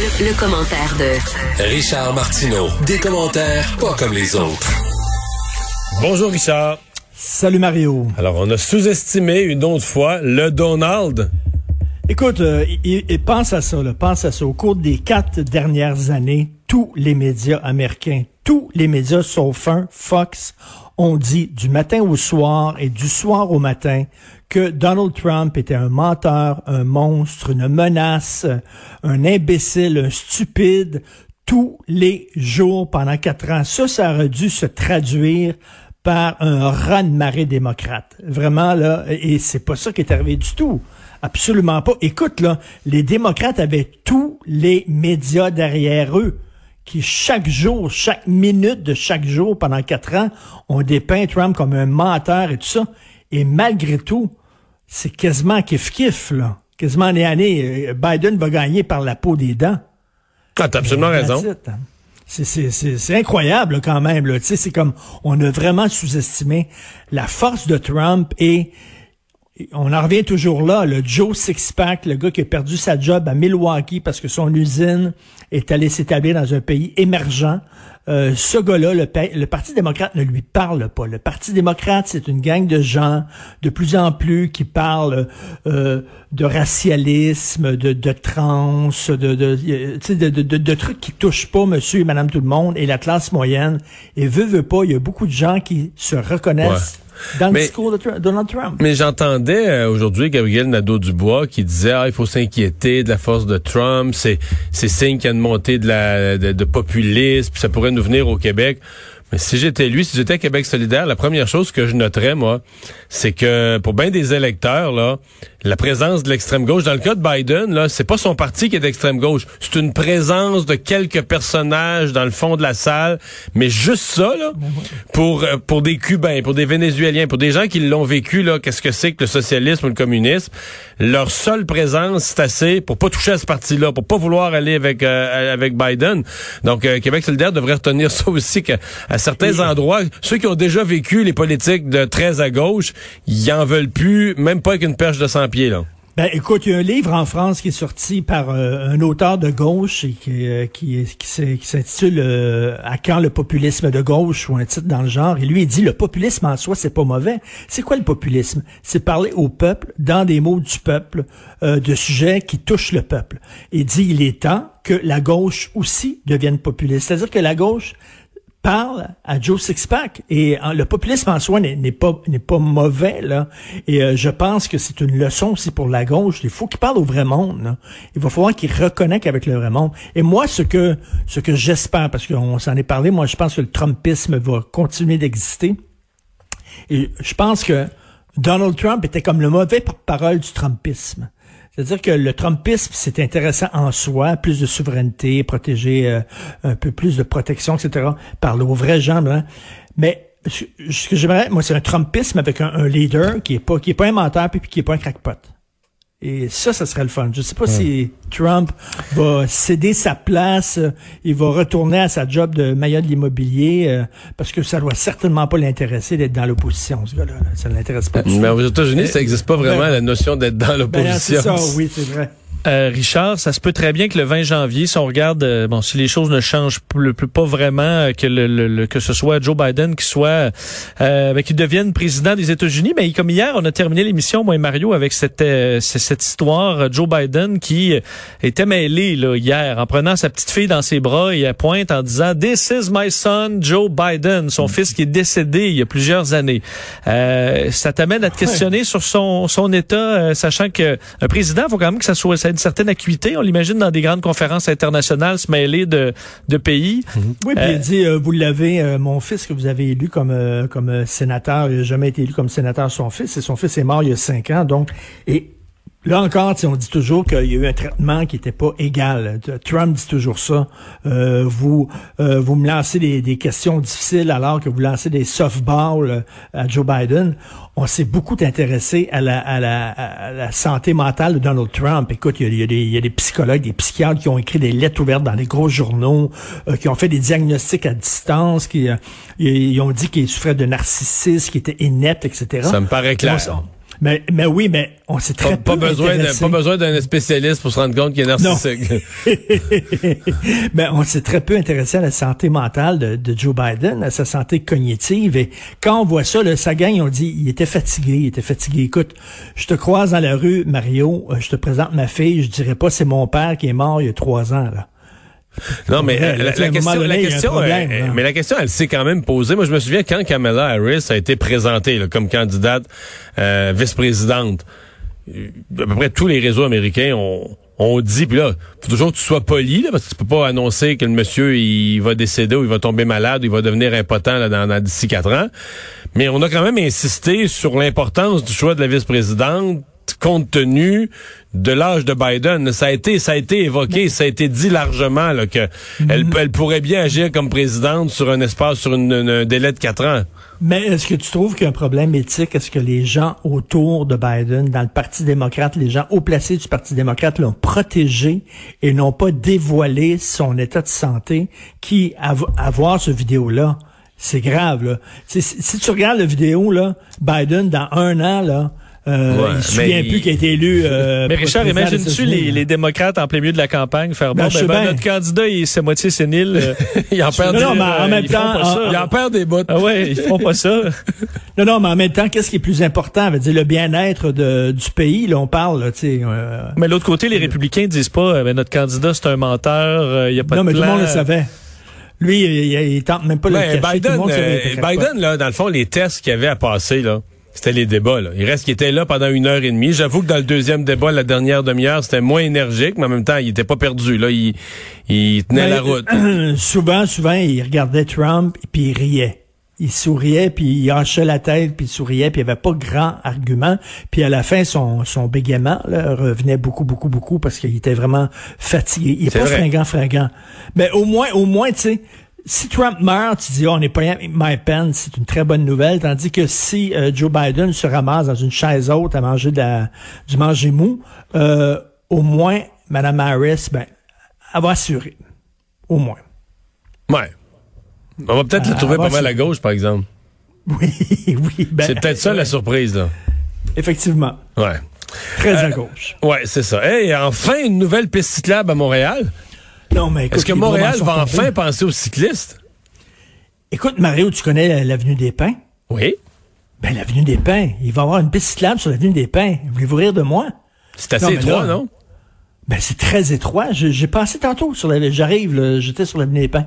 Le, le commentaire de Richard Martineau. Des commentaires pas comme les autres. Bonjour Richard. Salut Mario. Alors, on a sous-estimé une autre fois le Donald. Écoute, euh, il, il pense à ça, là, pense à ça. Au cours des quatre dernières années, tous les médias américains, tous les médias sauf un, Fox, ont dit du matin au soir et du soir au matin que Donald Trump était un menteur, un monstre, une menace, un imbécile, un stupide, tous les jours pendant quatre ans. Ça, ça aurait dû se traduire par un raz-de-marée démocrate. Vraiment, là, et c'est pas ça qui est arrivé du tout. Absolument pas. Écoute, là, les démocrates avaient tous les médias derrière eux qui chaque jour, chaque minute de chaque jour pendant quatre ans, ont dépeint Trump comme un menteur et tout ça. Et malgré tout, c'est quasiment kiff-kiff, là. Quasiment année année. Biden va gagner par la peau des dents. Ah, t'as absolument raison. hein. C'est, c'est, c'est, c'est incroyable là, quand même. Là. Tu sais, c'est comme on a vraiment sous-estimé la force de Trump et on en revient toujours là, le Joe Sixpack, le gars qui a perdu sa job à Milwaukee parce que son usine est allée s'établir dans un pays émergent. Euh, ce gars-là, le, le Parti démocrate ne lui parle pas. Le Parti démocrate, c'est une gang de gens de plus en plus qui parlent euh, de racialisme, de, trans, de, de, de, de- de trucs qui touchent pas monsieur et madame tout le monde et la classe moyenne. Et veut, veut pas, il y a beaucoup de gens qui se reconnaissent dans le Mais- discours de Tru- Donald Trump. Mais j'entendais euh, aujourd'hui Gabriel Nadeau-Dubois qui disait ah, il faut s'inquiéter de la force de Trump, c'est c'est signe qu'il y a une montée de la de, de populisme, puis ça pourrait nous venir au Québec. Mais si j'étais lui, si j'étais à Québec solidaire, la première chose que je noterais, moi, c'est que pour bien des électeurs, là, la présence de l'extrême gauche, dans le cas de Biden, là, c'est pas son parti qui est d'extrême gauche, c'est une présence de quelques personnages dans le fond de la salle, mais juste ça, là, pour euh, pour des Cubains, pour des Vénézuéliens, pour des gens qui l'ont vécu, là, qu'est-ce que c'est que le socialisme ou le communisme, leur seule présence, c'est assez pour pas toucher à ce parti-là, pour pas vouloir aller avec euh, avec Biden. Donc euh, Québec solidaire devrait retenir ça aussi qu'à à certains endroits, ceux qui ont déjà vécu les politiques de très à gauche, ils en veulent plus, même pas avec une perche de 100 pieds là. Ben, écoute, il y a un livre en France qui est sorti par euh, un auteur de gauche et qui, euh, qui, qui s'est- qui s'intitule euh, À quand le populisme de gauche ou un titre dans le genre. Et lui, il dit le populisme en soi, c'est pas mauvais. C'est quoi le populisme? C'est parler au peuple, dans des mots du peuple, de sujets qui touchent le peuple. Il dit il est temps que la gauche aussi devienne populiste. C'est-à-dire que la gauche parle à Joe Sixpack. Et euh, le populisme en soi n'est pas mauvais là. Et euh, je pense que c'est une leçon aussi pour la gauche. Il faut qu'il parle au vrai monde il va falloir qu'il reconnecte avec le vrai monde. Et moi ce que ce que j'espère parce qu'on s'en est parlé moi je pense que le trumpisme va continuer d'exister. Et je pense que Donald Trump était comme le mauvais porte-parole du trumpisme c'est-à-dire que le Trumpisme, c'est intéressant en soi, plus de souveraineté, protéger euh, un peu plus de protection, etc. Parler aux vrais gens, hein. mais ce que j'aimerais, moi, c'est un Trumpisme avec un, un leader qui est pas qui est pas un menteur puis qui est pas un crackpot. Et ça, ça serait le fun. Je sais pas si Trump va céder sa place, euh, il va retourner à sa job de maillot de l'immobilier, euh, parce que ça doit certainement pas l'intéresser d'être dans l'opposition, ce gars-là. là. Ça l'intéresse pas. Mais aux États-Unis, ça n'existe pas vraiment ben- la notion d'être dans Ben, l'opposition. c'est ça, oui, c'est vrai. Euh, Richard, ça se peut très bien que le 20 janvier, si on regarde, euh, bon, si les choses ne changent plus, plus- pas vraiment, euh, que le, le- le- que ce soit Joe Biden qui soit, euh, ben, qu'il devienne président des États-Unis, mais comme hier, on a terminé l'émission, moi et Mario, avec cette cette histoire, Joe Biden qui était mêlé là hier, en prenant sa petite fille dans ses bras et elle pointe en disant "This is my son, Joe Biden", son fils qui est décédé il y a plusieurs années. Euh, ça t'amène à te questionner sur son son état, euh, sachant que un président, faut quand même que ça soit ça une certaine acuité. On l'imagine dans des grandes conférences internationales se mêler de de pays. Oui, puis Euh, il dit, euh, vous l'avez, euh, mon fils que vous avez élu comme euh, comme euh, sénateur, il n'a jamais été élu comme sénateur son fils, et son fils est mort il y a cinq ans, donc, et Là encore, on dit toujours qu'il y a eu un traitement qui n'était pas égal. Trump dit toujours ça. Euh, vous euh, vous me lancez des, des, questions difficiles alors que vous lancez des softballs euh, à Joe Biden. On s'est beaucoup intéressé à la, à, la, à la, santé mentale de Donald Trump. Écoute, il y, a, des, il y, a, des, psychologues, des psychiatres qui ont écrit des lettres ouvertes dans les gros journaux, qui ont fait des diagnostics à distance, qui ils ont dit qu'il souffrait de narcissisme, qui était inepte, etc. Ça me paraît clair. Mais, mais oui, mais on s'est très pas, peu besoin pas besoin d'un spécialiste pour se rendre compte qu'il est narcissique. mais on s'est très peu intéressé à la santé mentale de, de, Joe Biden, à sa santé cognitive. Et quand on voit ça, là, sa gang, on dit, il était fatigué, il était fatigué. Écoute, je te croise dans la rue, Mario, euh, je te présente ma fille, je dirais pas c'est mon père qui est mort il y a trois ans, là. Non, mais la, question, la question, mais la question, elle s'est quand même posée. Moi, je me souviens quand Kamala Harris a été présentée comme candidate euh, vice-présidente. À peu près tous les réseaux américains ont, ont dit, puis là, faut toujours que tu sois poli, là, parce que tu peux pas annoncer que le monsieur il va décéder ou il va tomber malade ou il va devenir impotent là, dans, dans d'ici quatre ans. Mais on a quand même insisté sur l'importance du choix de la vice-présidente compte tenu de l'âge de Biden. Ça a été, ça a été évoqué, ça a été dit largement là, que elle, mm-hmm. elle, pourrait bien agir comme présidente sur un espace, sur une, un délai de quatre ans. Mais est-ce que tu trouves qu'il y a un problème éthique? Est-ce que les gens autour de Biden, dans le Parti démocrate, les gens haut placés du Parti démocrate l'ont protégé et n'ont pas dévoilé son état de santé qui, à, à voir ce vidéo-là, c'est grave. Là. Si, si tu regardes la vidéo, là, Biden, dans un an, là, euh, ouais, il se souvient plus qu'il a été élu. Euh, mais Richard, imagine-tu les, les, démocrates en plein milieu de la campagne faire bon, ben, ben, notre candidat, il c'est moitié sénile. Euh, il en perd des, non, mais en même temps, il en perd des bouts. Ah ouais, ils font pas ça. non, non, mais en même temps, qu'est-ce qui est plus important? dire le bien-être du pays. Là, on parle, tu sais. Euh, mais l'autre côté, les républicains disent pas, ben, notre candidat c'est un menteur, il y a pas non, de Non, mais tout le monde le savait. Lui, il, il, tente même pas le cacher. Biden, Biden, là, dans le fond, les tests qu'il avait à passer, là. C'était les débats. Là. Il reste qu'il était là pendant une heure et demie. J'avoue que dans le deuxième débat, la dernière demi-heure, c'était moins énergique, mais en même temps, il était pas perdu. Là, il, il tenait la route. souvent, souvent, il regardait Trump et puis il riait. Il souriait, puis il hachait la tête, puis il souriait, puis il avait pas grand argument. Puis à la fin, son, son bégaiement là, revenait beaucoup, beaucoup, beaucoup parce qu'il était vraiment fatigué. Il est, pas fringant, fringant. Mais au moins, au moins, tu sais, si Trump meurt, tu dis, oh, on n'est pas my pen, c'est une très bonne nouvelle. Tandis que si euh, Joe Biden se ramasse dans une chaise haute à manger de la, du manger mou, euh, au moins, Mme Harris, ben, elle va assurer. Au moins. Ouais. On va peut-être le trouver pas mal à gauche, par exemple. Oui, oui. Ben, c'est peut-être ça la surprise, là. Effectivement. Ouais. Très à gauche. Ouais, c'est ça. Et enfin, une nouvelle piste cyclable à Montréal. Non, mais Est-ce que Montréal va enfin penser aux cyclistes? Écoute, Mario, tu connais l'avenue des Pins? Oui. Ben, l'avenue des Pins. Il va y avoir une piste cyclable sur l'avenue des Pins. Voulez-vous rire de moi? C'est assez étroit, non? Ben, c'est très étroit. J'ai passé tantôt sur la, j'arrive, j'étais sur l'avenue des Pins.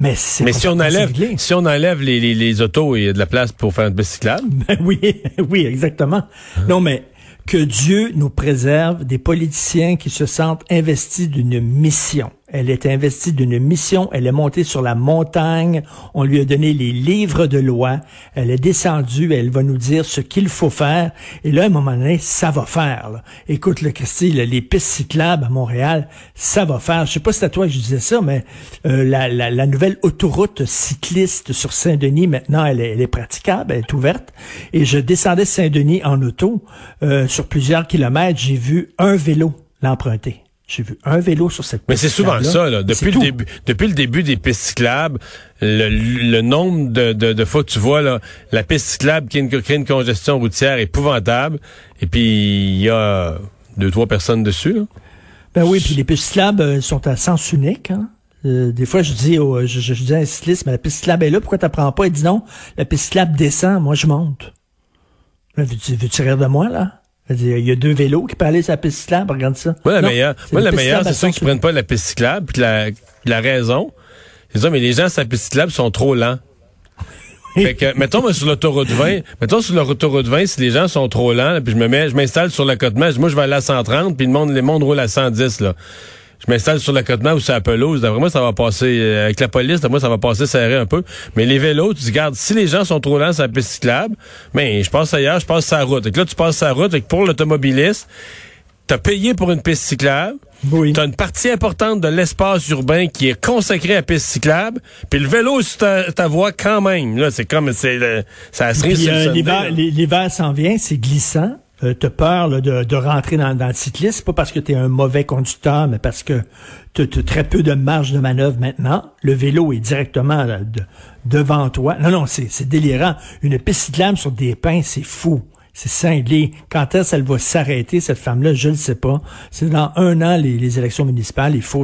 Mais, Mais si on enlève, si on enlève les, les, les, autos, il y a de la place pour faire une piste cyclable? Ben oui, oui, exactement. Non, mais que Dieu nous préserve des politiciens qui se sentent investis d'une mission. Elle est investie d'une mission. Elle est montée sur la montagne. On lui a donné les livres de loi. Elle est descendue. Elle va nous dire ce qu'il faut faire. Et là, à un moment donné, ça va faire. Écoute, le Christy, les pistes cyclables à Montréal, ça va faire. Je sais pas si c'est à toi que je disais ça, mais euh, la, nouvelle autoroute cycliste sur Saint-Denis, maintenant, elle est, elle est, praticable. Elle est ouverte. Et je descendais Saint-Denis en auto. Euh, sur plusieurs kilomètres, j'ai vu un vélo l'emprunter. J'ai vu un vélo sur cette piste. Mais c'est souvent ça, là. Depuis le, début, depuis le début des pistes cyclables, le, nombre de, de, fois que tu vois là, la piste cyclable qui crée une congestion routière épouvantable, et puis il y a deux, trois personnes dessus. Là. Ben oui, puis les pistes cyclables euh, sont à sens unique. Hein? Euh, des fois, je dis, je, je, dis à un cycliste, mais la piste cyclable est là, pourquoi tu n'apprends pas? Il dit non, la piste cyclable descend, moi je monte. Veux-tu veux rire de moi, là? Il y a deux vélos qui peuvent aller sur la piste cyclable, regarde ça. Moi, la meilleure, moi, la meilleure, c'est ceux qui prennent pas la piste cyclable, puis la, la raison, c'est ça, mais les gens sur la piste cyclable sont trop lents. fait que, mettons, moi, sur l'autoroute 20, mettons, sur l'autoroute 20, si les gens sont trop lents, puis je me mets, je m'installe sur l'accotement, moi, je vais aller à 130, puis le monde, les mondes roulent à 110, là je m'installe sur l'accotement ou sur la pelouse. D'après moi, ça va passer, euh, avec la police, d'après moi, ça va passer serré un peu. Mais les vélos, tu regardes, si les gens sont trop lents sur la piste cyclable, mais ben, je passe ailleurs, je passe la route. Et que là, tu passes la route, et que pour l'automobiliste, t'as payé pour une piste cyclable, Oui. t'as une partie importante de l'espace urbain qui est consacrée à piste cyclable, puis le vélo sur ta, ta voie quand même. Là, c'est comme c'est ça se euh, l'hiver s'en vient, c'est glissant. Euh, t'as peur là, de, de rentrer dans, dans le cyclisme, pas parce que tu es un mauvais conducteur, mais parce que tu as très peu de marge de manœuvre maintenant. Le vélo est directement là, de- devant toi. Non, non, c'est c'est délirant. Une piste cyclable sur des pins, c'est fou. C'est cinglé. Quand est-ce qu'elle va s'arrêter, cette femme-là, je ne sais pas. C'est dans un an, les, les élections municipales. Il faut